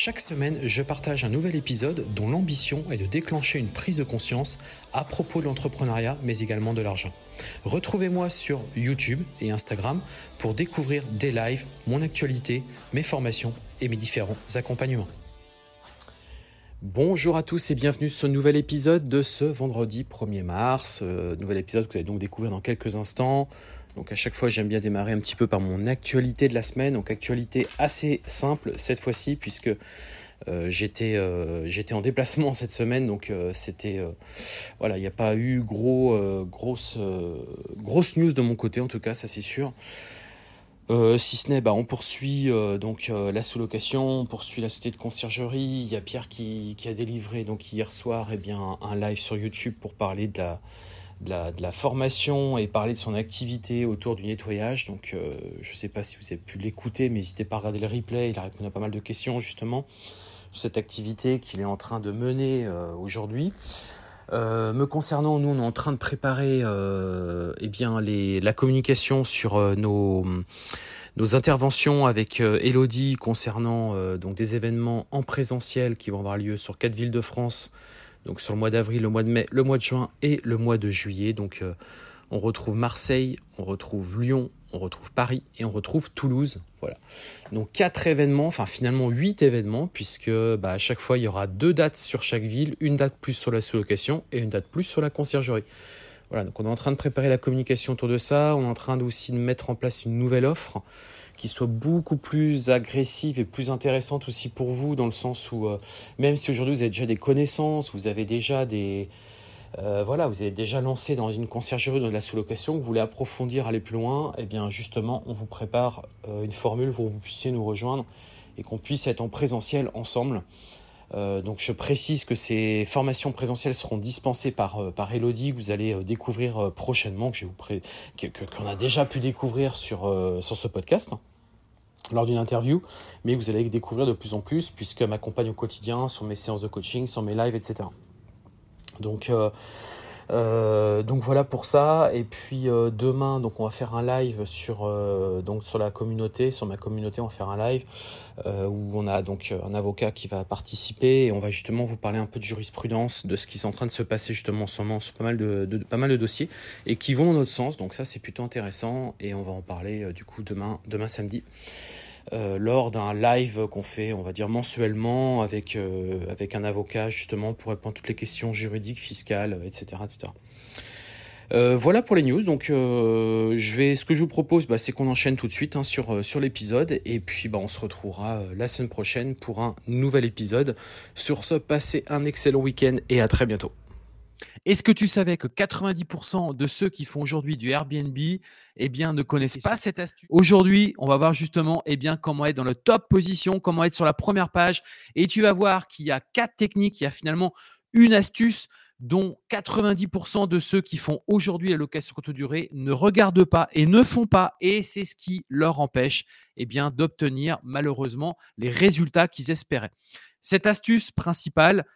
Chaque semaine, je partage un nouvel épisode dont l'ambition est de déclencher une prise de conscience à propos de l'entrepreneuriat, mais également de l'argent. Retrouvez-moi sur YouTube et Instagram pour découvrir des lives, mon actualité, mes formations et mes différents accompagnements. Bonjour à tous et bienvenue sur ce nouvel épisode de ce vendredi 1er mars. Euh, nouvel épisode que vous allez donc découvrir dans quelques instants. Donc à chaque fois, j'aime bien démarrer un petit peu par mon actualité de la semaine. Donc actualité assez simple cette fois-ci puisque euh, j'étais euh, j'étais en déplacement cette semaine, donc euh, c'était voilà, il n'y a pas eu gros grosse news de mon côté en tout cas, ça c'est sûr. si ce n'est, bah, on poursuit donc la sous-location, on poursuit la société de conciergerie. Il y a Pierre qui, qui a délivré donc hier soir eh bien, un live sur YouTube pour parler de la, de la, formation et parler de son activité autour du nettoyage. Euh, je ne sais pas si vous avez pu l'écouter, mais n'hésitez pas à regarder le replay. Il a répondu à pas mal de questions justement sur cette activité qu'il est en train de mener euh, aujourd'hui. Euh, me concernant, nous, on est en train de préparer eh bien, la communication sur nos, nos interventions avec Elodie concernant donc des événements en présentiel qui vont avoir lieu sur quatre villes de France donc sur le mois d'avril, le mois de mai, le mois de juin et le mois de juillet. Donc euh, on retrouve Marseille, on retrouve Lyon, on retrouve Paris et on retrouve Toulouse. Voilà. Donc quatre événements, enfin finalement huit événements, puisque bah, à chaque fois il y aura deux dates sur chaque ville, une date plus sur la sous-location et une date plus sur la conciergerie. Voilà, donc on est en train de préparer la communication autour de ça, on est en train aussi de mettre en place une nouvelle offre qui soit beaucoup plus agressive et plus intéressante aussi pour vous, dans le sens où, euh, même si aujourd'hui vous avez déjà des connaissances, vous avez déjà des... Euh, voilà, vous avez déjà lancé dans une conciergerie dans de la sous-location, vous voulez approfondir, aller plus loin, et eh bien justement, on vous prépare euh, une formule pour que vous puissiez nous rejoindre et qu'on puisse être en présentiel ensemble. donc je précise que ces formations présentielles seront dispensées par, par Elodie, que vous allez découvrir prochainement, que qu'on a déjà pu découvrir sur, sur ce podcast lors d'une interview, mais vous allez découvrir de plus en plus, puisque m'accompagne au quotidien sur mes séances de coaching, sur mes lives, etc. Donc, euh, euh, donc voilà pour ça. Et puis euh, demain, donc on va faire un live sur donc sur la communauté, sur ma communauté, on va faire un live où on a donc un avocat qui va participer et on va justement vous parler un peu de jurisprudence, de ce qui est en train de se passer justement en ce moment sur pas mal de, de pas mal de dossiers et qui vont dans notre sens. Donc ça c'est plutôt intéressant et on va en parler du coup demain demain samedi. Euh, lors d'un live qu'on fait, on va dire mensuellement, avec, euh, avec un avocat justement pour répondre à toutes les questions juridiques, fiscales, etc. etc. Euh, voilà pour les news. Donc, je vais, ce que je vous propose, bah, c'est qu'on enchaîne tout de suite hein, sur, sur l'épisode. Et puis, bah, on se retrouvera la semaine prochaine pour un nouvel épisode. Sur ce, passez un excellent week-end et à très bientôt. Est-ce que tu savais que 90% de ceux qui font aujourd'hui du Airbnb eh bien, ne connaissent pas cette astuce? Aujourd'hui, on va voir justement eh bien, comment être dans le top position, comment être sur la première page. Et tu vas voir qu'il y a quatre techniques, il y a finalement une astuce dont 90% de ceux qui font aujourd'hui la location courte durée ne regardent pas et ne font pas. Et c'est ce qui leur empêche eh bien, d'obtenir malheureusement les résultats qu'ils espéraient. Cette astuce principale,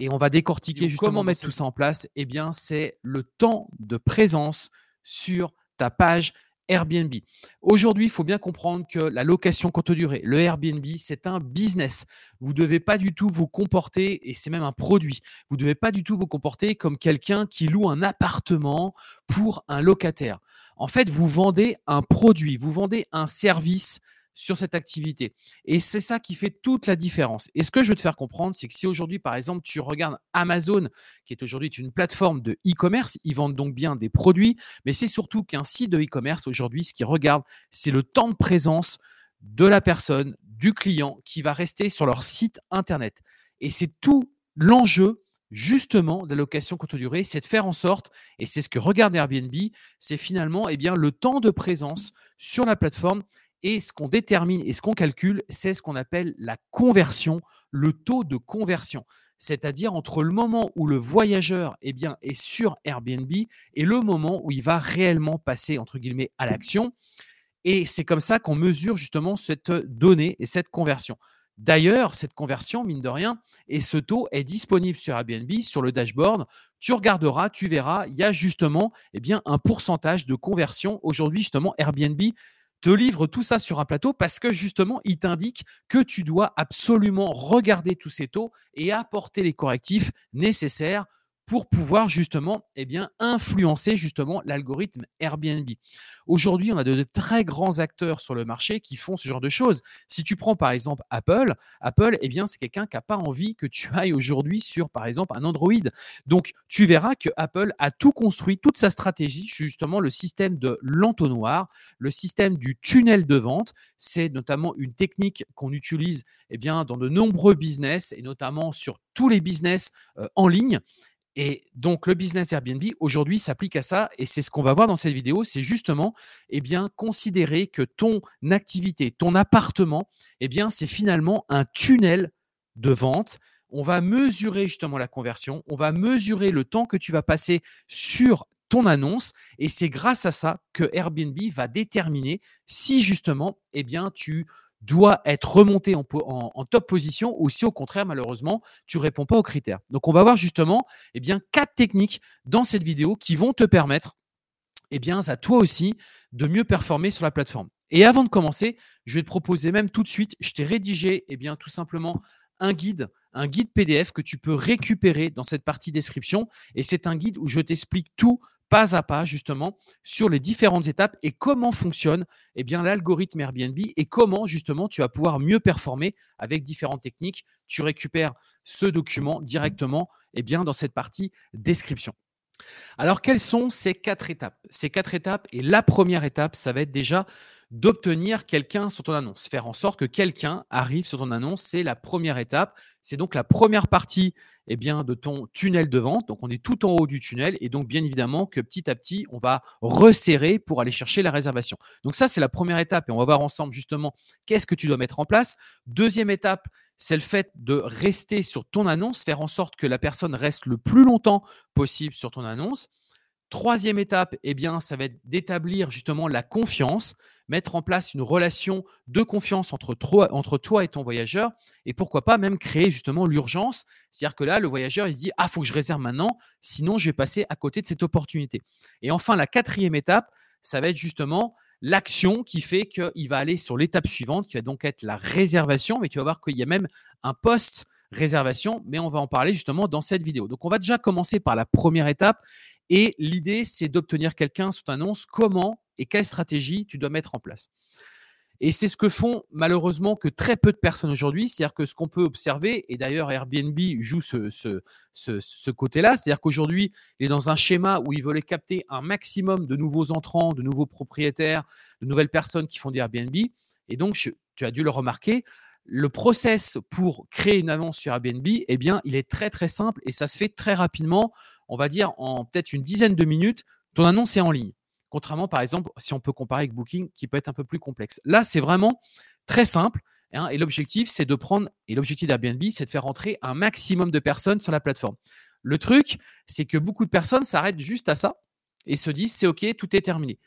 et on va décortiquer justement comment mettre tout ça? en place. Eh bien, c'est le temps de présence sur ta page Airbnb. Aujourd'hui, il faut bien comprendre que la location courte durée, le Airbnb, c'est un business. Vous ne devez pas du tout vous comporter, et c'est même un produit, vous ne devez pas du tout vous comporter comme quelqu'un qui loue un appartement pour un locataire. En fait, vous vendez un produit, vous vendez un service sur cette activité. Et c'est ça qui fait toute la différence. Et ce que je veux te faire comprendre, c'est que si aujourd'hui, par exemple, tu regardes Amazon, qui est aujourd'hui une plateforme de e-commerce, ils vendent donc bien des produits, mais c'est surtout qu'un site de e-commerce aujourd'hui, ce qu'ils regarde, c'est le temps de présence de la personne, du client qui va rester sur leur site internet. Et c'est tout l'enjeu justement de la location courte durée, c'est de faire en sorte, et c'est ce que regarde Airbnb, c'est finalement eh bien, le temps de présence sur la plateforme et ce qu'on détermine et ce qu'on calcule, c'est ce qu'on appelle la conversion, le taux de conversion. c'est-à-dire entre le moment où le voyageur eh bien, est sur Airbnb et le moment où il va réellement passer entre guillemets à l'action. Et c'est comme ça qu'on mesure justement cette donnée et cette conversion. D'ailleurs, cette conversion, mine de rien, et ce taux est disponible sur Airbnb, sur le dashboard. Tu regarderas, tu verras, il y a justement eh bien, un pourcentage de conversion. Aujourd'hui, justement, Airbnb te livre tout ça sur un plateau parce que justement, il t'indique que tu dois absolument regarder tous ces taux et apporter les correctifs nécessaires pour pouvoir justement eh influencer justement l'algorithme Airbnb. Aujourd'hui, on a de, très grands acteurs sur le marché qui font ce genre de choses. Si tu prends par exemple Apple, Apple, eh bien, c'est quelqu'un qui n'a pas envie que tu ailles aujourd'hui sur par exemple un Android. Donc, tu verras que Apple a tout construit, toute sa stratégie, justement le système de l'entonnoir, le système du tunnel de vente. C'est notamment une technique qu'on utilise eh bien, dans de nombreux business et notamment sur tous les business euh, en ligne. Et donc, le business Airbnb, aujourd'hui, s'applique à ça. Et c'est ce qu'on va voir dans cette vidéo. C'est justement, eh bien, considérer que ton activité, ton appartement, eh bien, c'est finalement un tunnel de vente. On va mesurer justement la conversion. On va mesurer le temps que tu vas passer sur ton annonce. Et c'est grâce à ça que Airbnb va déterminer si justement, eh bien, tu doit être remonté en, top position ou si au contraire, malheureusement, tu réponds pas aux critères. Donc, on va voir justement eh bien, quatre techniques dans cette vidéo qui vont te permettre eh bien, à toi aussi de mieux performer sur la plateforme. Et avant de commencer, je vais te proposer même tout de suite, je t'ai rédigé eh bien, tout simplement un guide, un guide PDF que tu peux récupérer dans cette partie description. Et c'est un guide où je t'explique tout pas à pas justement sur les différentes étapes et comment fonctionne eh bien l'algorithme Airbnb et comment justement tu vas pouvoir mieux performer avec différentes techniques. Tu récupères ce document directement eh bien dans cette partie description. Alors quelles sont ces quatre étapes? Ces quatre étapes et la première étape, ça va être déjà d'obtenir quelqu'un sur ton annonce, faire en sorte que quelqu'un arrive sur ton annonce, c'est la première étape. C'est donc la première partie eh bien, de ton tunnel de vente. Donc, on est tout en haut du tunnel et donc, bien évidemment, que petit à petit, on va resserrer pour aller chercher la réservation. Donc, ça, c'est la première étape et on va voir ensemble justement qu'est-ce que tu dois mettre en place. Deuxième étape, c'est le fait de rester sur ton annonce, faire en sorte que la personne reste le plus longtemps possible sur ton annonce. Troisième étape, eh bien, ça va être d'établir justement la confiance, mettre en place une relation de confiance entre toi, entre toi et ton voyageur, et pourquoi pas même créer justement l'urgence. C'est-à-dire que là, le voyageur, il se dit, ah, faut que je réserve maintenant, sinon je vais passer à côté de cette opportunité. Et enfin, la quatrième étape, ça va être justement l'action qui fait qu'il va aller sur l'étape suivante, qui va donc être la réservation, mais tu vas voir qu'il y a même un post réservation, mais on va en parler justement dans cette vidéo. Donc on va déjà commencer par la première étape et l'idée, c'est d'obtenir quelqu'un sous annonce comment et quelle stratégie tu dois mettre en place. Et c'est ce que font malheureusement que très peu de personnes aujourd'hui. C'est-à-dire que ce qu'on peut observer, et d'ailleurs Airbnb joue ce, ce, côté-là, c'est-à-dire qu'aujourd'hui, il est dans un schéma où il veulent capter un maximum de nouveaux entrants, de nouveaux propriétaires, de nouvelles personnes qui font des Airbnb. Et donc, tu as dû le remarquer, le process pour créer une annonce sur Airbnb, eh bien, il est très très simple et ça se fait très rapidement on va dire en peut-être une dizaine de minutes, ton annonce est en ligne. Contrairement, par exemple, si on peut comparer avec Booking, qui peut être un peu plus complexe. Là, c'est vraiment très simple. Hein, et l'objectif, c'est de prendre, et l'objectif d'Airbnb, c'est de faire rentrer un maximum de personnes sur la plateforme. Le truc, c'est que beaucoup de personnes s'arrêtent juste à ça et se disent, c'est OK, tout est terminé.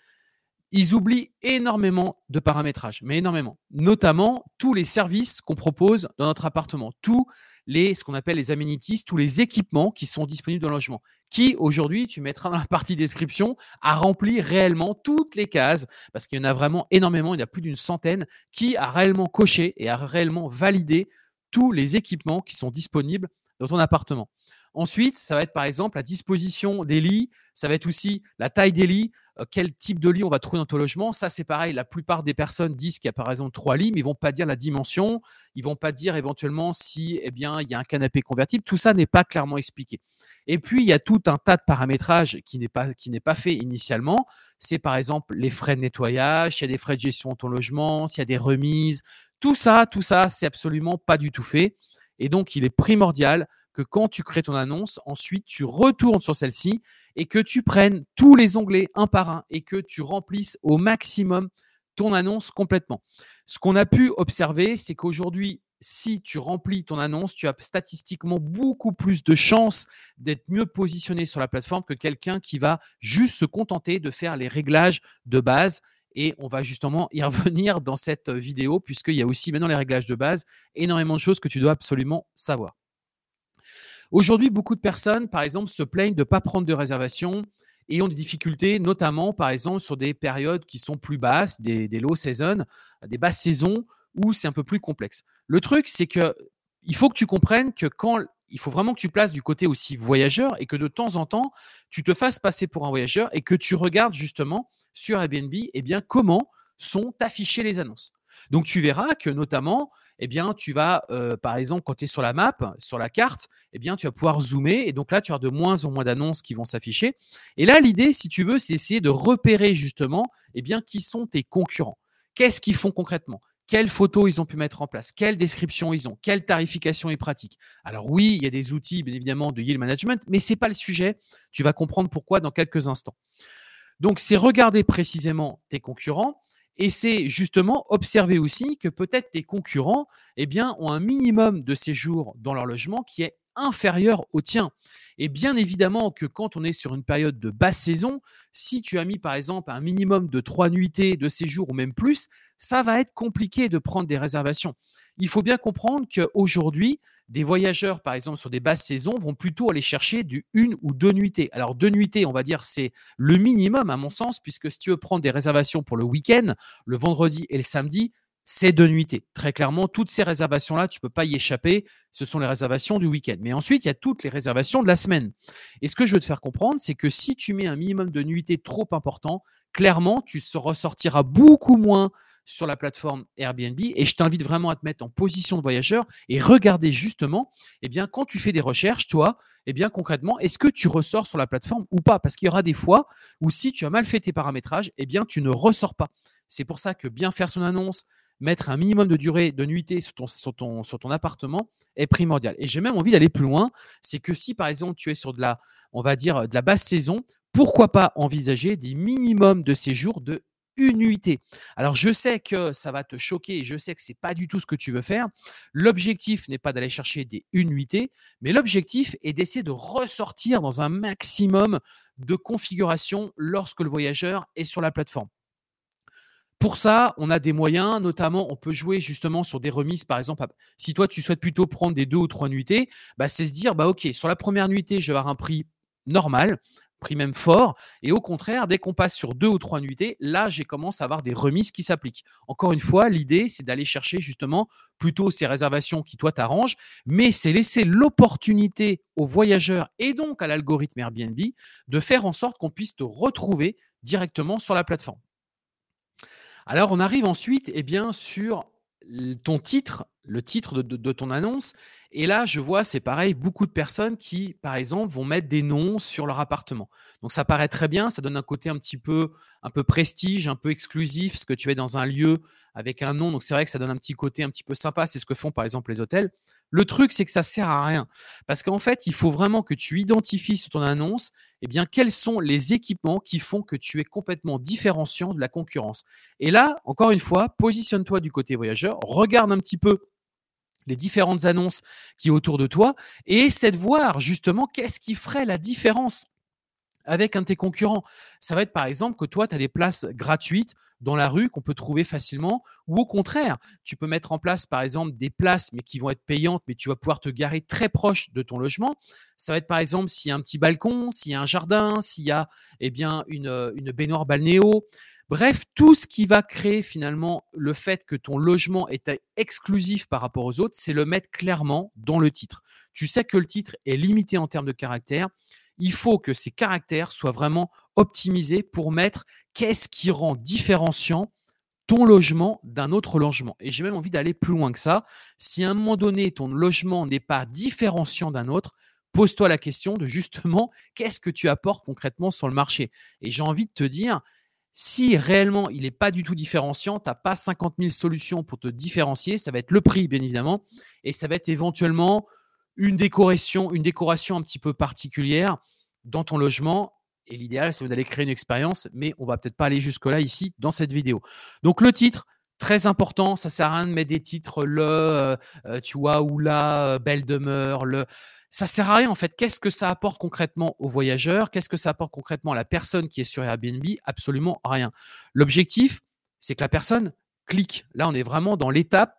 Ils oublient énormément de paramétrage, mais énormément. Notamment tous les services qu'on propose dans notre appartement, tous les, ce qu'on appelle les amenities, tous les équipements qui sont disponibles dans le logement, qui aujourd'hui, tu mettras dans la partie description, a rempli réellement toutes les cases, parce qu'il y en a vraiment énormément, il y a plus d'une centaine, qui a réellement coché et a réellement validé tous les équipements qui sont disponibles dans ton appartement. Ensuite, ça va être par exemple la disposition des lits, ça va être aussi la taille des lits, euh, quel type de lit on va trouver dans ton logement. Ça, c'est pareil. La plupart des personnes disent qu'il y a par exemple trois lits, mais ils vont pas dire la dimension. Ils vont pas dire éventuellement si, eh bien, il y a un canapé convertible. Tout ça n'est pas clairement expliqué. Et puis, il y a tout un tas de paramétrages qui n'est pas, qui n'est pas fait initialement. C'est par exemple les frais de nettoyage, s'il y a des frais de gestion de ton logement, s'il y a des remises. Tout ça, tout ça, c'est absolument pas du tout fait. Et donc, il est primordial que quand tu crées ton annonce, ensuite tu retournes sur celle-ci et que tu prennes tous les onglets un par un et que tu remplisses au maximum ton annonce complètement. Ce qu'on a pu observer, c'est qu'aujourd'hui, si tu remplis ton annonce, tu as statistiquement beaucoup plus de chances d'être mieux positionné sur la plateforme que quelqu'un qui va juste se contenter de faire les réglages de base. Et on va justement y revenir dans cette vidéo, puisqu'il y a aussi maintenant les réglages de base, énormément de choses que tu dois absolument savoir. Aujourd'hui, beaucoup de personnes, par exemple, se plaignent de ne pas prendre de réservation et ont des difficultés, notamment, par exemple, sur des périodes qui sont plus basses, des, low seasons, des basses saisons, où c'est un peu plus complexe. Le truc, c'est que il faut que tu comprennes que quand il faut vraiment que tu places du côté aussi voyageur et que de temps en temps, tu te fasses passer pour un voyageur et que tu regardes justement sur Airbnb, eh bien, comment sont affichées les annonces. Donc tu verras que notamment, eh bien, tu vas, euh, par exemple, quand tu es sur la map, sur la carte, eh bien, tu vas pouvoir zoomer. Et donc là, tu as de moins en moins d'annonces qui vont s'afficher. Et là, l'idée, si tu veux, c'est essayer de repérer justement, eh bien, qui sont tes concurrents. Qu'est-ce qu'ils font concrètement? Quelles photos ils ont pu mettre en place, quelle description ils ont, quelle tarification est pratique? Alors oui, il y a des outils, bien évidemment, de yield management, mais ce n'est pas le sujet. Tu vas comprendre pourquoi dans quelques instants. Donc, c'est regarder précisément tes concurrents et c'est justement observer aussi que peut-être tes concurrents eh ont un minimum de séjour dans leur logement qui est inférieur au tien. Et bien évidemment que quand on est sur une période de basse saison, si tu as mis par exemple un minimum de trois nuitées de séjour ou même plus, ça va être compliqué de prendre des réservations. Il faut bien comprendre qu'aujourd'hui, des voyageurs, par exemple, sur des basses saisons, vont plutôt aller chercher du une ou deux nuitées. Alors, deux nuitées, on va dire, c'est le minimum, à mon sens, puisque si tu veux prendre des réservations pour le week-end, le vendredi et le samedi, c'est deux nuitées. Très clairement, toutes ces réservations-là, tu ne peux pas y échapper. Ce sont les réservations du week-end. Mais ensuite, il y a toutes les réservations de la semaine. Et ce que je veux te faire comprendre, c'est que si tu mets un minimum de nuitées trop important, clairement, tu ressortiras beaucoup moins sur la plateforme Airbnb et je t'invite vraiment à te mettre en position de voyageur et regarder justement, eh bien, quand tu fais des recherches, toi, eh bien, concrètement, est-ce que tu ressors sur la plateforme ou pas? Parce qu'il y aura des fois où si tu as mal fait tes paramétrages, eh bien, tu ne ressors pas. C'est pour ça que bien faire son annonce, mettre un minimum de durée de nuitée sur ton, sur ton, appartement est primordial. Et j'ai même envie d'aller plus loin, c'est que si par exemple tu es sur de la, on va dire, de la basse saison, pourquoi pas envisager des minimums de séjour de une nuitée. Alors je sais que ça va te choquer et je sais que c'est pas du tout ce que tu veux faire. L'objectif n'est pas d'aller chercher des une mais l'objectif est d'essayer de ressortir dans un maximum de configurations lorsque le voyageur est sur la plateforme. Pour ça, on a des moyens, notamment on peut jouer justement sur des remises, par exemple, si toi tu souhaites plutôt prendre des deux ou trois nuitées, bah, c'est se dire, bah ok, sur la première nuitée, je vais avoir un prix normal, prix même fort. Et au contraire, dès qu'on passe sur deux ou trois nuitées, là, j'ai commencé à avoir des remises qui s'appliquent. Encore une fois, l'idée, c'est d'aller chercher justement plutôt ces réservations qui, toi, t'arrangent, mais c'est laisser l'opportunité aux voyageurs et donc à l'algorithme Airbnb de faire en sorte qu'on puisse te retrouver directement sur la plateforme. Alors, on arrive ensuite eh bien, sur ton titre, le titre de ton annonce. Et là, je vois, c'est pareil, beaucoup de personnes qui, par exemple, vont mettre des noms sur leur appartement. Donc, ça paraît très bien, ça donne un côté un petit peu, un peu prestige, un peu exclusif, parce que tu es dans un lieu avec un nom. Donc, c'est vrai que ça donne un petit côté un petit peu sympa. C'est ce que font, par exemple, les hôtels. Le truc, c'est que ça sert à rien. Parce qu'en fait, il faut vraiment que tu identifies sur ton annonce, eh bien, quels sont les équipements qui font que tu es complètement différenciant de la concurrence. Et là, encore une fois, positionne-toi du côté voyageur, regarde un petit peu les différentes annonces qui sont autour de toi. Et essaie de voir justement qu'est-ce qui ferait la différence avec un de tes concurrents. Ça va être par exemple que toi, tu as des places gratuites dans la rue qu'on peut trouver facilement, ou au contraire, tu peux mettre en place par exemple des places mais qui vont être payantes, mais tu vas pouvoir te garer très proche de ton logement. Ça va être par exemple s'il y a un petit balcon, s'il y a un jardin, s'il y a eh bien, une, une baignoire balnéo, Bref, tout ce qui va créer finalement le fait que ton logement est exclusif par rapport aux autres, c'est le mettre clairement dans le titre. Tu sais que le titre est limité en termes de caractères. Il faut que ces caractères soient vraiment optimisés pour mettre qu'est-ce qui rend différenciant ton logement d'un autre logement. Et j'ai même envie d'aller plus loin que ça. Si à un moment donné, ton logement n'est pas différenciant d'un autre, pose-toi la question de justement qu'est-ce que tu apportes concrètement sur le marché? Et j'ai envie de te dire, si réellement il n'est pas du tout différenciant, tu n'as pas 50 000 solutions pour te différencier, ça va être le prix, bien évidemment, et ça va être éventuellement une décoration, une décoration un petit peu particulière dans ton logement. Et l'idéal, c'est d'aller créer une expérience, mais on va peut-être pas aller jusque-là ici dans cette vidéo. Donc le titre, Très important, ça sert à rien de mettre des titres le, euh, euh, tu vois, ou la, belle demeure, le. Ça sert à rien en fait. Qu'est-ce que ça apporte concrètement aux voyageurs? Qu'est-ce que ça apporte concrètement à la personne qui est sur Airbnb? Absolument rien. L'objectif, c'est que la personne clique. Là, on est vraiment dans l'étape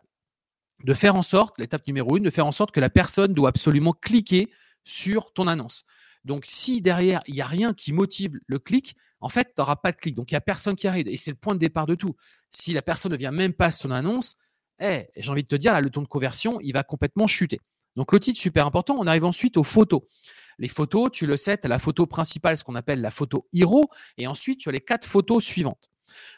de faire en sorte, l'étape numéro une, de faire en sorte que la personne doit absolument cliquer sur ton annonce. Donc, si derrière, il n'y a rien qui motive le clic, en fait, tu n'auras pas de clic. Donc, il n'y a personne qui arrive. Et c'est le point de départ de tout. Si la personne ne vient même pas sur ton annonce, eh, j'ai envie de te dire, là, le taux de conversion, il va complètement chuter. Donc, le titre, super important. On arrive ensuite aux photos. Les photos, tu le sais, tu as la photo principale, ce qu'on appelle la photo hero. Et ensuite, tu as les quatre photos suivantes.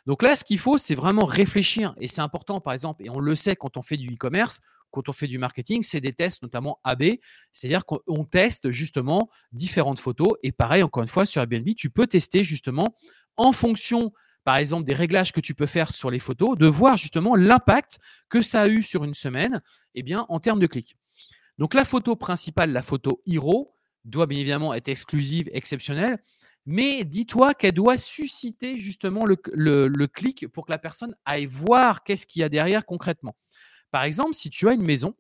Donc là, ce qu'il faut, c'est vraiment réfléchir. Et c'est important, par exemple, et on le sait quand on fait du e-commerce, quand on fait du marketing, c'est des tests notamment AB, c'est-à-dire qu'on teste justement différentes photos. Et pareil, encore une fois, sur Airbnb, tu peux tester justement en fonction, par exemple, des réglages que tu peux faire sur les photos, de voir justement l'impact que ça a eu sur une semaine eh bien, en termes de clics. Donc la photo principale, la photo Hero, doit bien évidemment être exclusive, exceptionnelle, mais dis-toi qu'elle doit susciter justement le, clic pour que la personne aille voir qu'est-ce qu'il y a derrière concrètement. Par exemple, si tu as une maison,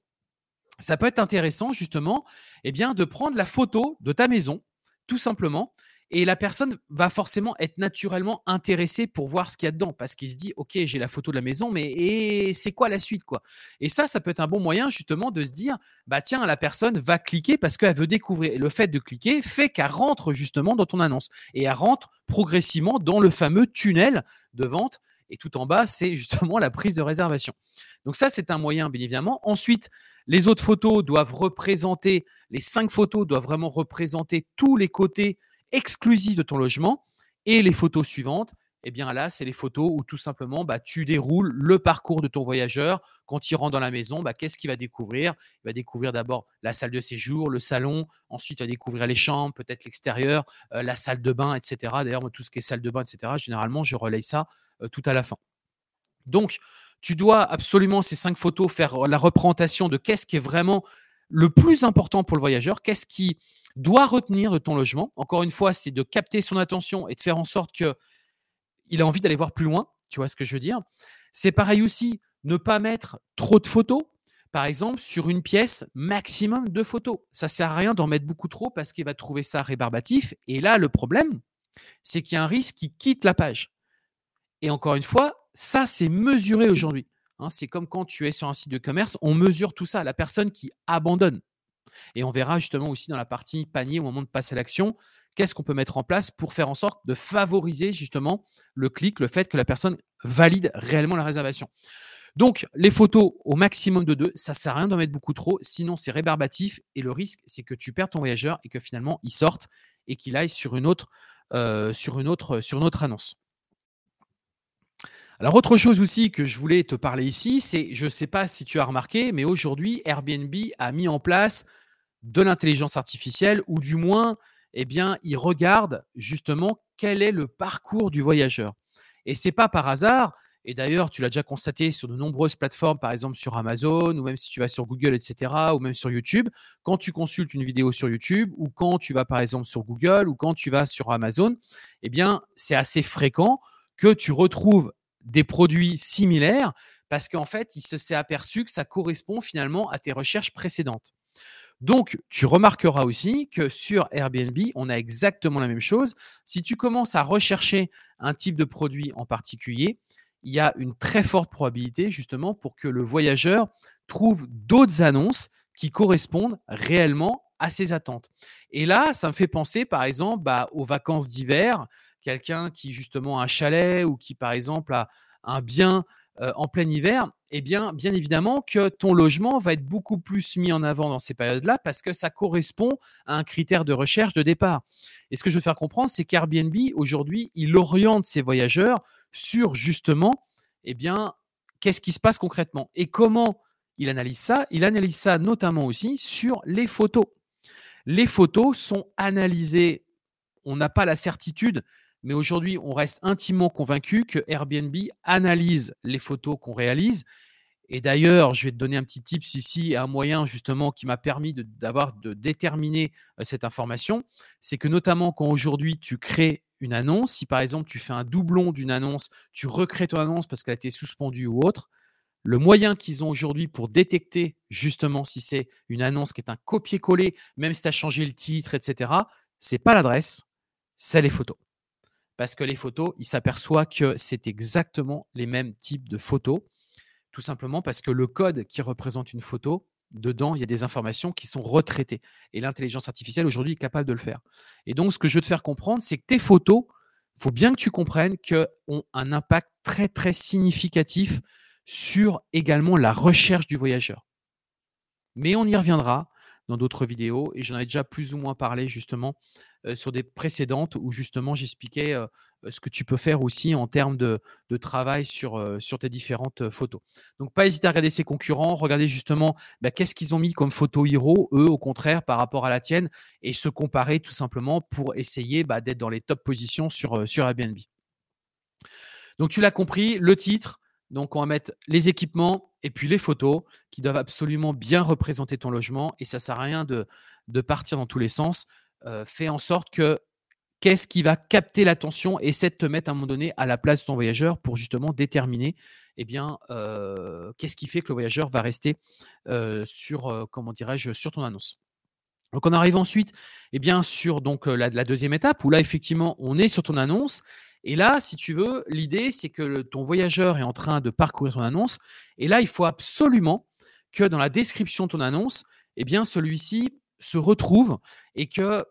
ça peut être intéressant justement eh bien, de prendre la photo de ta maison, tout simplement, et la personne va forcément être naturellement intéressée pour voir ce qu'il y a dedans parce qu'il se dit ok j'ai la photo de la maison mais c'est quoi la suite quoi? Et ça ça peut être un bon moyen justement de se dire bah tiens la personne va cliquer parce qu'elle veut découvrir le fait de cliquer fait qu'elle rentre justement dans ton annonce et elle rentre progressivement dans le fameux tunnel de vente et tout en bas, c'est justement la prise de réservation. Donc ça, c'est un moyen, bien évidemment. Ensuite, les autres photos doivent représenter, les cinq photos doivent vraiment représenter tous les côtés exclusifs de ton logement. Et les photos suivantes, eh bien là, c'est les photos où tout simplement, bah, tu déroules le parcours de ton voyageur. Quand il rentre dans la maison, bah, qu'est-ce qu'il va découvrir? Il va découvrir d'abord la salle de séjour, le salon, ensuite il va découvrir les chambres, peut-être l'extérieur, euh, la salle de bain, etc. D'ailleurs, tout ce qui est salle de bain, etc., généralement, je relaye ça euh, tout à la fin. Donc, tu dois absolument, ces cinq photos, faire la représentation de qu'est-ce qui est vraiment le plus important pour le voyageur, qu'est-ce qui doit retenir de ton logement? Encore une fois, c'est de capter son attention et de faire en sorte que il a envie d'aller voir plus loin. Tu vois ce que je veux dire? C'est pareil aussi, ne pas mettre trop de photos. Par exemple, sur une pièce, maximum de photos. Ça sert à rien d'en mettre beaucoup trop parce qu'il va trouver ça rébarbatif. Et là, le problème, c'est qu'il y a un risque qui quitte la page. Et encore une fois, ça, c'est mesuré aujourd'hui. Hein. c'est comme quand tu es sur un site de commerce, on mesure tout ça. La personne qui abandonne. Et on verra justement aussi dans la partie panier au moment de passer à l'action, qu'est-ce qu'on peut mettre en place pour faire en sorte de favoriser justement le clic, le fait que la personne valide réellement la réservation. Donc, les photos au maximum de deux, ça sert à rien d'en mettre beaucoup trop, sinon c'est rébarbatif et le risque, c'est que tu perds ton voyageur et que finalement il sorte et qu'il aille sur une autre, euh, annonce. Alors, autre chose aussi que je voulais te parler ici, c'est, je ne sais pas si tu as remarqué, mais aujourd'hui, Airbnb a mis en place de l'intelligence artificielle, ou du moins eh bien, il regarde justement quel est le parcours du voyageur. Et c'est pas par hasard. Et d'ailleurs, tu l'as déjà constaté sur de nombreuses plateformes, par exemple sur Amazon, ou même si tu vas sur Google, etc., ou même sur YouTube. Quand tu consultes une vidéo sur YouTube, ou quand tu vas par exemple sur Google, ou quand tu vas sur Amazon, eh bien, c'est assez fréquent que tu retrouves des produits similaires parce qu'en fait, il se s'est aperçu que ça correspond finalement à tes recherches précédentes. Donc, tu remarqueras aussi que sur Airbnb, on a exactement la même chose. Si tu commences à rechercher un type de produit en particulier, il y a une très forte probabilité justement pour que le voyageur trouve d'autres annonces qui correspondent réellement à ses attentes. Et là, ça me fait penser par exemple bah, aux vacances d'hiver, quelqu'un qui justement a un chalet ou qui par exemple a un bien en plein hiver, eh bien, bien évidemment que ton logement va être beaucoup plus mis en avant dans ces périodes-là parce que ça correspond à un critère de recherche de départ. Et ce que je veux faire comprendre, c'est qu'Airbnb, aujourd'hui, il oriente ses voyageurs sur justement, eh bien, qu'est-ce qui se passe concrètement et comment il analyse ça. Il analyse ça notamment aussi sur les photos. Les photos sont analysées, on n'a pas la certitude mais aujourd'hui, on reste intimement convaincu que Airbnb analyse les photos qu'on réalise. Et d'ailleurs, je vais te donner un petit tip ici, un moyen justement qui m'a permis de, d'avoir de déterminer euh, cette information, c'est que notamment quand aujourd'hui tu crées une annonce, si par exemple tu fais un doublon d'une annonce, tu recrées ton annonce parce qu'elle a été suspendue ou autre, le moyen qu'ils ont aujourd'hui pour détecter justement si c'est une annonce qui est un copier-coller, même si tu as changé le titre, etc., c'est pas l'adresse, c'est les photos. Parce que les photos, ils s'aperçoivent que c'est exactement les mêmes types de photos, tout simplement parce que le code qui représente une photo, dedans, il y a des informations qui sont retraitées. Et l'intelligence artificielle aujourd'hui est capable de le faire. Et donc, ce que je veux te faire comprendre, c'est que tes photos, il faut bien que tu comprennes qu'elles ont un impact très, très significatif sur également la recherche du voyageur. Mais on y reviendra dans d'autres vidéos et j'en ai déjà plus ou moins parlé justement sur des précédentes où justement j'expliquais ce que tu peux faire aussi en termes de, travail sur, tes différentes photos. Donc pas hésiter à regarder ses concurrents, regarder justement bah, qu'est-ce qu'ils ont mis comme photo héros, eux au contraire par rapport à la tienne et se comparer tout simplement pour essayer bah, d'être dans les top positions sur, sur Airbnb. Donc tu l'as compris, le titre, donc, on va mettre les équipements et puis les photos qui doivent absolument bien représenter ton logement. Et ça ne sert à rien de, partir dans tous les sens. Euh, fais en sorte que qu'est-ce qui va capter l'attention Essaie de te mettre à un moment donné à la place de ton voyageur pour justement déterminer eh bien, euh, qu'est-ce qui fait que le voyageur va rester euh, sur, comment dirais-je, sur ton annonce. Donc on arrive ensuite eh bien, sur donc, la, deuxième étape où là effectivement on est sur ton annonce et là, si tu veux, l'idée, c'est que ton voyageur est en train de parcourir ton annonce. Et là, il faut absolument que dans la description de ton annonce, eh bien, celui-ci se retrouve et que,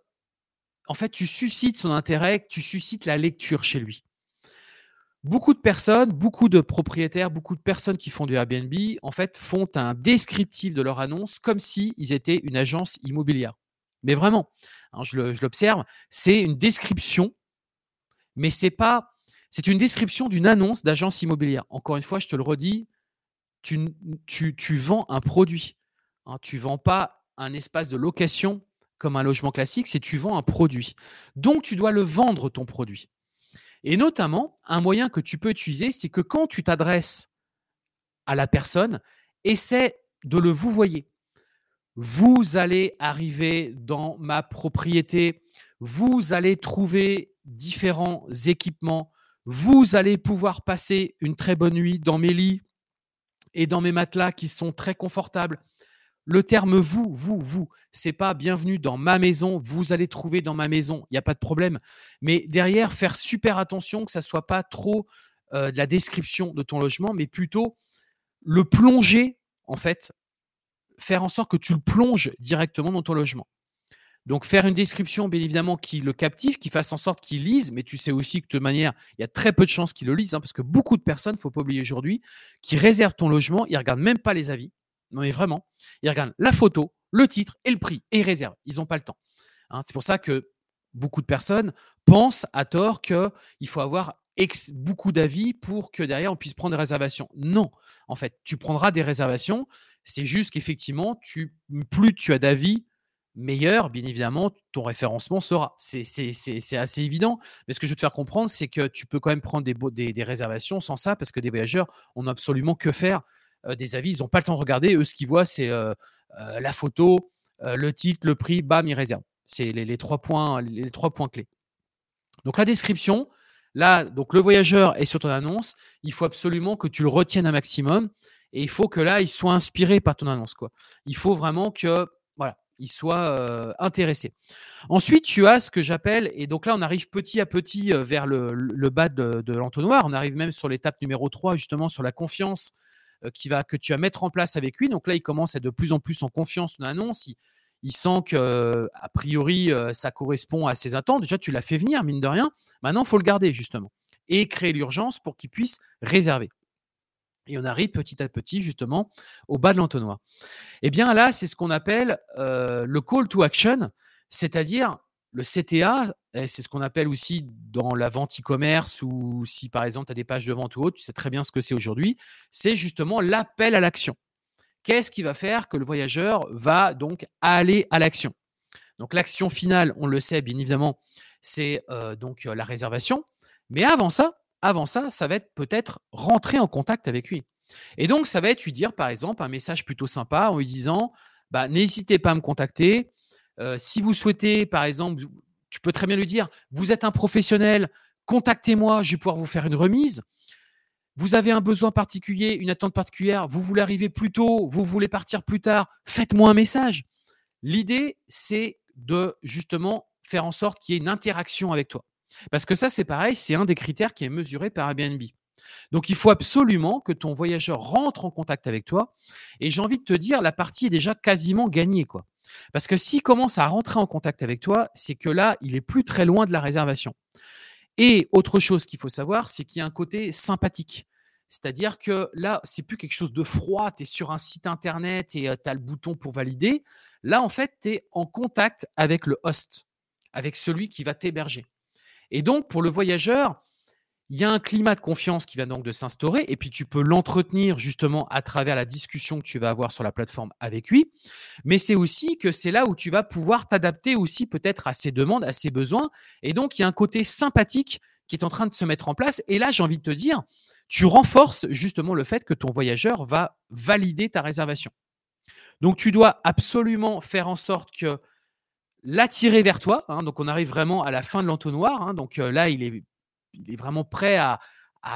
en fait, tu suscites son intérêt, tu suscites la lecture chez lui. Beaucoup de personnes, beaucoup de propriétaires, beaucoup de personnes qui font du Airbnb, en fait, font un descriptif de leur annonce comme s'ils étaient une agence immobilière. Mais vraiment, hein, je l'observe, c'est une description mais c'est pas. C'est une description d'une annonce d'agence immobilière. Encore une fois, je te le redis, tu, vends un produit. Hein, tu ne vends pas un espace de location comme un logement classique, c'est tu vends un produit. Donc, tu dois le vendre, ton produit. Et notamment, un moyen que tu peux utiliser, c'est que quand tu t'adresses à la personne, essaie de le vous voyez. Vous allez arriver dans ma propriété, vous allez trouver différents équipements. Vous allez pouvoir passer une très bonne nuit dans mes lits et dans mes matelas qui sont très confortables. Le terme vous, vous, vous, c'est pas bienvenue dans ma maison, vous allez trouver dans ma maison, il n'y a pas de problème. Mais derrière, faire super attention que ça soit pas trop euh, la description de ton logement, mais plutôt le plonger, en fait, faire en sorte que tu le plonges directement dans ton logement. Donc faire une description, bien évidemment, qui le captive, qui fasse en sorte qu'il lise, mais tu sais aussi que de toute manière, il y a très peu de chances qu'il le lise, hein, parce que beaucoup de personnes, faut pas oublier aujourd'hui, qui réservent ton logement, ils regardent même pas les avis. Non mais vraiment, ils regardent la photo, le titre et le prix, et ils réservent. Ils n'ont pas le temps. Hein. C'est pour ça que beaucoup de personnes pensent à tort qu'il faut avoir beaucoup d'avis pour que derrière on puisse prendre des réservations. Non, en fait, tu prendras des réservations. C'est juste qu'effectivement, plus tu as d'avis, meilleur, bien évidemment, ton référencement sera. C'est assez évident. Mais ce que je veux te faire comprendre, c'est que tu peux quand même prendre des, réservations sans ça, parce que des voyageurs ont absolument que faire euh, des avis. Ils n'ont pas le temps de regarder. Eux, ce qu'ils voient, c'est euh, euh, la photo, le titre, le prix, bam, ils réservent. C'est les, trois points, les trois points clés. Donc la description, là, donc le voyageur est sur ton annonce. Il faut absolument que tu le retiennes un maximum. Et il faut que là, il soit inspiré par ton annonce. Quoi. Il faut vraiment que il soit intéressé. Ensuite, tu as ce que j'appelle, et donc là, on arrive petit à petit vers le, bas de, l'entonnoir. On arrive même sur l'étape numéro 3, justement, sur la confiance qui va, que tu vas mettre en place avec lui. Donc là, il commence à être de plus en plus en confiance dans l'annonce. Il, sent que, a priori, ça correspond à ses attentes. Déjà, tu l'as fait venir, mine de rien. Maintenant, il faut le garder, justement, et créer l'urgence pour qu'il puisse réserver. Et on arrive petit à petit justement au bas de l'entonnoir. Eh bien là, c'est ce qu'on appelle euh, le call to action, c'est-à-dire le CTA, c'est ce qu'on appelle aussi dans la vente e-commerce ou si par exemple tu as des pages de vente ou autre, tu sais très bien ce que c'est aujourd'hui, c'est justement l'appel à l'action. Qu'est-ce qui va faire que le voyageur va donc aller à l'action? Donc l'action finale, on le sait bien évidemment, c'est euh, donc la réservation. Mais avant ça, avant ça, ça va être peut-être rentrer en contact avec lui. Et donc, ça va être lui dire, par exemple, un message plutôt sympa en lui disant bah, N'hésitez pas à me contacter. Euh, si vous souhaitez, par exemple, Tu peux très bien lui dire, vous êtes un professionnel, contactez-moi, je vais pouvoir vous faire une remise. Vous avez un besoin particulier, une attente particulière, vous voulez arriver plus tôt, vous voulez partir plus tard, faites-moi un message. L'idée, c'est de justement faire en sorte qu'il y ait une interaction avec toi. Parce que ça, c'est pareil, c'est un des critères qui est mesuré par Airbnb. Donc, il faut absolument que ton voyageur rentre en contact avec toi. Et j'ai envie de te dire, la partie est déjà quasiment gagnée, quoi. Parce que s'il commence à rentrer en contact avec toi, c'est que là, il est plus très loin de la réservation. Et autre chose qu'il faut savoir, c'est qu'il y a un côté sympathique. C'est-à-dire que là, c'est plus quelque chose de froid, tu es sur un site internet et tu as le bouton pour valider. Là, en fait, tu es en contact avec le host, avec celui qui va t'héberger. Et donc, pour le voyageur, il y a un climat de confiance qui va donc de s'instaurer et puis tu peux l'entretenir justement à travers la discussion que tu vas avoir sur la plateforme avec lui. Mais c'est aussi que c'est là où tu vas pouvoir t'adapter aussi peut-être à ses demandes, à ses besoins. Et donc, il y a un côté sympathique qui est en train de se mettre en place. Et là, j'ai envie de te dire, tu renforces justement le fait que ton voyageur va valider ta réservation. Donc, tu dois absolument faire en sorte que l'attirer vers toi. Hein. donc, on arrive vraiment à la fin de l'entonnoir. Hein. donc euh, là, il est il est vraiment prêt à,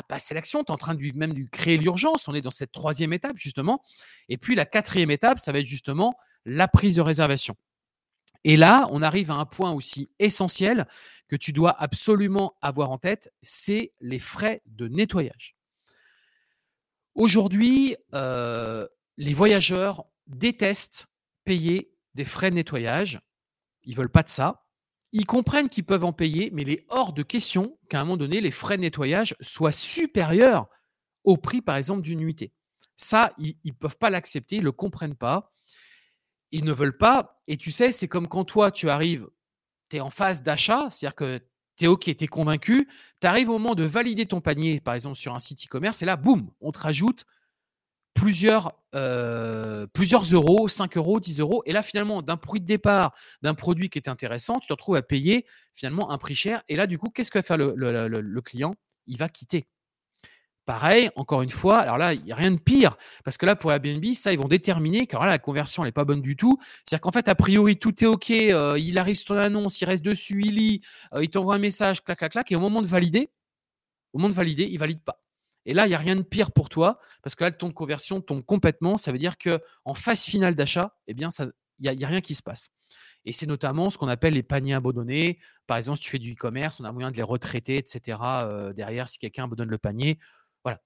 passer l'action. Tu es en train de lui, même lui créer l'urgence. On est dans cette troisième étape, justement. Et puis la quatrième étape, ça va être justement la prise de réservation. Et là, on arrive à un point aussi essentiel que tu dois absolument avoir en tête, c'est les frais de nettoyage. Aujourd'hui, euh, les voyageurs détestent payer des frais de nettoyage. Ils veulent pas de ça. Ils comprennent qu'ils peuvent en payer, mais il est hors de question qu'à un moment donné, les frais de nettoyage soient supérieurs au prix, par exemple, d'une nuitée. Ça, ils ne peuvent pas l'accepter, ils ne le comprennent pas. Ils ne veulent pas. Et tu sais, c'est comme quand toi, tu arrives, tu es en phase d'achat, c'est-à-dire que tu es OK, tu es convaincu, tu arrives au moment de valider ton panier, par exemple, sur un site e-commerce, et là, boum, on te rajoute plusieurs, euh, plusieurs euros, 5 euros, 10 euros. Et là, finalement, d'un prix de départ d'un produit qui est intéressant, tu te retrouves à payer finalement un prix cher. Et là, du coup, qu'est-ce que va faire le, client? Il va quitter. Pareil, encore une fois, alors là, il n'y a rien de pire, parce que là, pour Airbnb, ça, ils vont déterminer que la conversion n'est pas bonne du tout. C'est-à-dire qu'en fait, a priori, tout est OK, euh, il arrive sur ton annonce, il reste dessus, il lit, euh, il t'envoie un message, clac, clac, clac, et au moment de valider, au moment de valider, il valide pas. Et là, il n'y a rien de pire pour toi, parce que là, le ton de conversion tombe complètement. Ça veut dire qu'en phase finale d'achat, eh bien, il n'y a, rien qui se passe. Et c'est notamment ce qu'on appelle les paniers abandonnés. Par exemple, si tu fais du e-commerce, on a moyen de les retraiter, etc. Euh, derrière, si quelqu'un abandonne le panier. Voilà.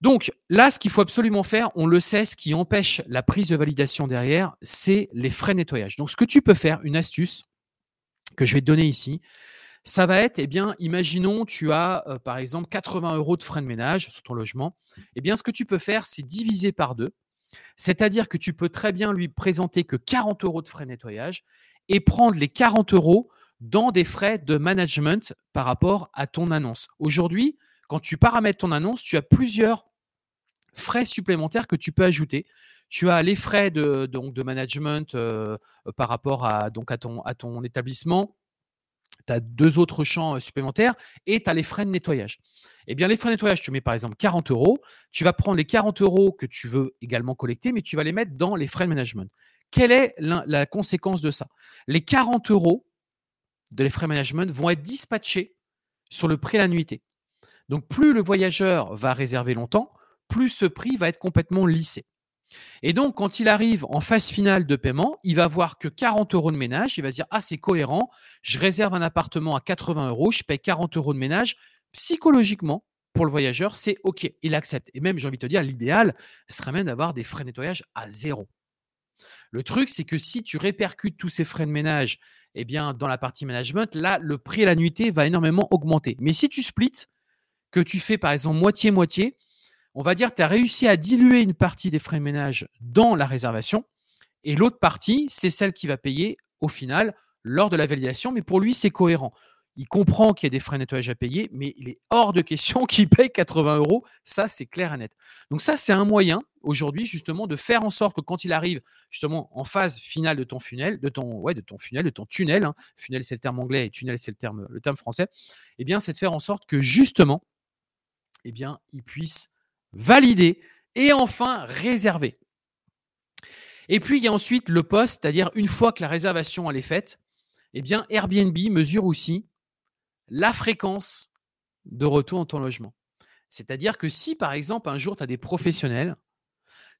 Donc là, ce qu'il faut absolument faire, on le sait, ce qui empêche la prise de validation derrière, c'est les frais de nettoyage. Donc ce que tu peux faire, une astuce que je vais te donner ici, ça va être, eh bien, imaginons, tu as euh, par exemple 80 euros de frais de ménage sur ton logement. Eh bien, ce que tu peux faire, c'est diviser par deux. C'est-à-dire que tu peux très bien lui présenter que 40 euros de frais de nettoyage et prendre les 40 euros dans des frais de management par rapport à ton annonce. Aujourd'hui, quand tu paramètres ton annonce, tu as plusieurs frais supplémentaires que tu peux ajouter. Tu as les frais de, management euh, par rapport à ton établissement tu as deux autres champs supplémentaires et tu as les frais de nettoyage. Eh bien, les frais de nettoyage, tu mets par exemple 40 euros. Tu vas prendre les 40 euros que tu veux également collecter, mais tu vas les mettre dans les frais de management. Quelle est la, conséquence de ça? Les 40 euros de les frais de management vont être dispatchés sur le prix de la nuitée. Donc, plus le voyageur va réserver longtemps, plus ce prix va être complètement lissé. Et donc, quand il arrive en phase finale de paiement, il va voir que 40 euros de ménage. Il va se dire Ah, c'est cohérent. Je réserve un appartement à 80 euros. Je paye 40 euros de ménage. Psychologiquement, pour le voyageur, c'est OK. Il accepte. Et même, j'ai envie de te dire, l'idéal serait même d'avoir des frais de nettoyage à zéro. Le truc, c'est que si tu répercutes tous ces frais de ménage eh bien, dans la partie management, là, le prix à la nuitée va énormément augmenter. Mais si tu splits, que tu fais par exemple moitié-moitié, on va dire tu as réussi à diluer une partie des frais de ménage dans la réservation et l'autre partie, c'est celle qui va payer au final lors de la validation, mais pour lui, c'est cohérent. Il comprend qu'il y a des frais de nettoyage à payer, mais il est hors de question qu'il paye 80 euros. Ça, c'est clair et net. Donc ça, c'est un moyen aujourd'hui justement de faire en sorte que quand il arrive justement en phase finale de ton funnel, de ton, ouais, de ton funnel, de ton tunnel, hein, funnel c'est le terme anglais et tunnel c'est le terme, le terme français, eh bien c'est de faire en sorte que justement, eh bien, il puisse valider et enfin réserver. Et puis il y a ensuite le poste, c'est-à-dire une fois que la réservation est faite, eh bien Airbnb mesure aussi la fréquence de retour dans ton logement. C'est-à-dire que si par exemple un jour tu as des professionnels,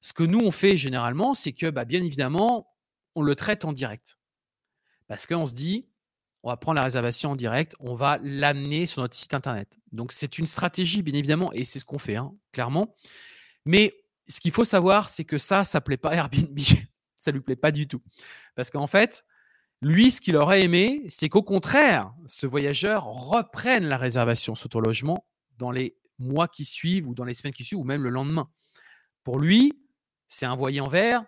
ce que nous on fait généralement, c'est que bah, bien évidemment, on le traite en direct. Parce qu'on se dit, on va prendre la réservation en direct, on va l'amener sur notre site internet. Donc c'est une stratégie, bien évidemment, et c'est ce qu'on fait, hein, clairement. Mais ce qu'il faut savoir, c'est que ça, ça ne plaît pas à Airbnb. ça ne lui plaît pas du tout. Parce qu'en fait, lui, ce qu'il aurait aimé, c'est qu'au contraire, ce voyageur reprenne la réservation sur ton logement dans les mois qui suivent ou dans les semaines qui suivent ou même le lendemain. Pour lui, c'est un voyant vert.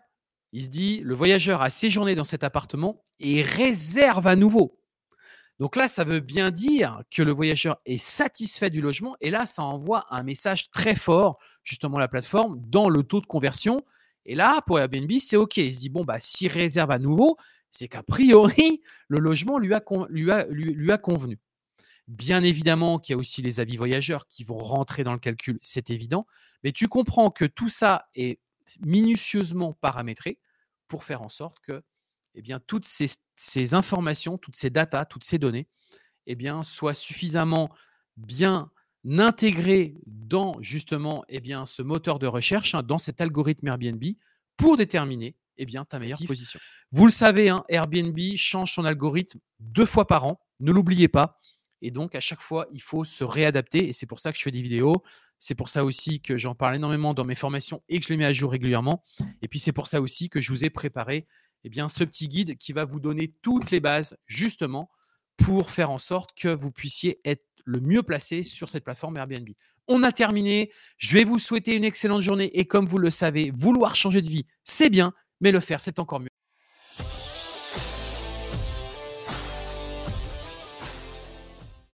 Il se dit, le voyageur a séjourné dans cet appartement et réserve à nouveau. Donc là, ça veut bien dire que le voyageur est satisfait du logement et là, ça envoie un message très fort, justement, à la plateforme dans le taux de conversion. Et là, pour Airbnb, c'est OK. Il se dit, bon, bah, s'il réserve à nouveau, c'est qu'a priori, le logement lui a, convenu. Bien évidemment qu'il y a aussi les avis voyageurs qui vont rentrer dans le calcul, c'est évident, mais tu comprends que tout ça est minutieusement paramétré pour faire en sorte que eh bien, toutes ces, informations, toutes ces datas, toutes ces données eh bien, soient suffisamment bien intégrées dans justement eh bien, ce moteur de recherche, hein, dans cet algorithme Airbnb, pour déterminer eh bien, ta meilleure position. Vous le savez, hein, Airbnb change son algorithme deux fois par an. Ne l'oubliez pas. Et donc, à chaque fois, il faut se réadapter. Et c'est pour ça que je fais des vidéos. C'est pour ça aussi que j'en parle énormément dans mes formations et que je les mets à jour régulièrement. Et puis, c'est pour ça aussi que je vous ai préparé eh ce petit guide qui va vous donner toutes les bases justement pour faire en sorte que vous puissiez être le mieux placé sur cette plateforme Airbnb. On a terminé. Je vais vous souhaiter une excellente journée et comme vous le savez, vouloir changer de vie, c'est bien, mais le faire, c'est encore mieux.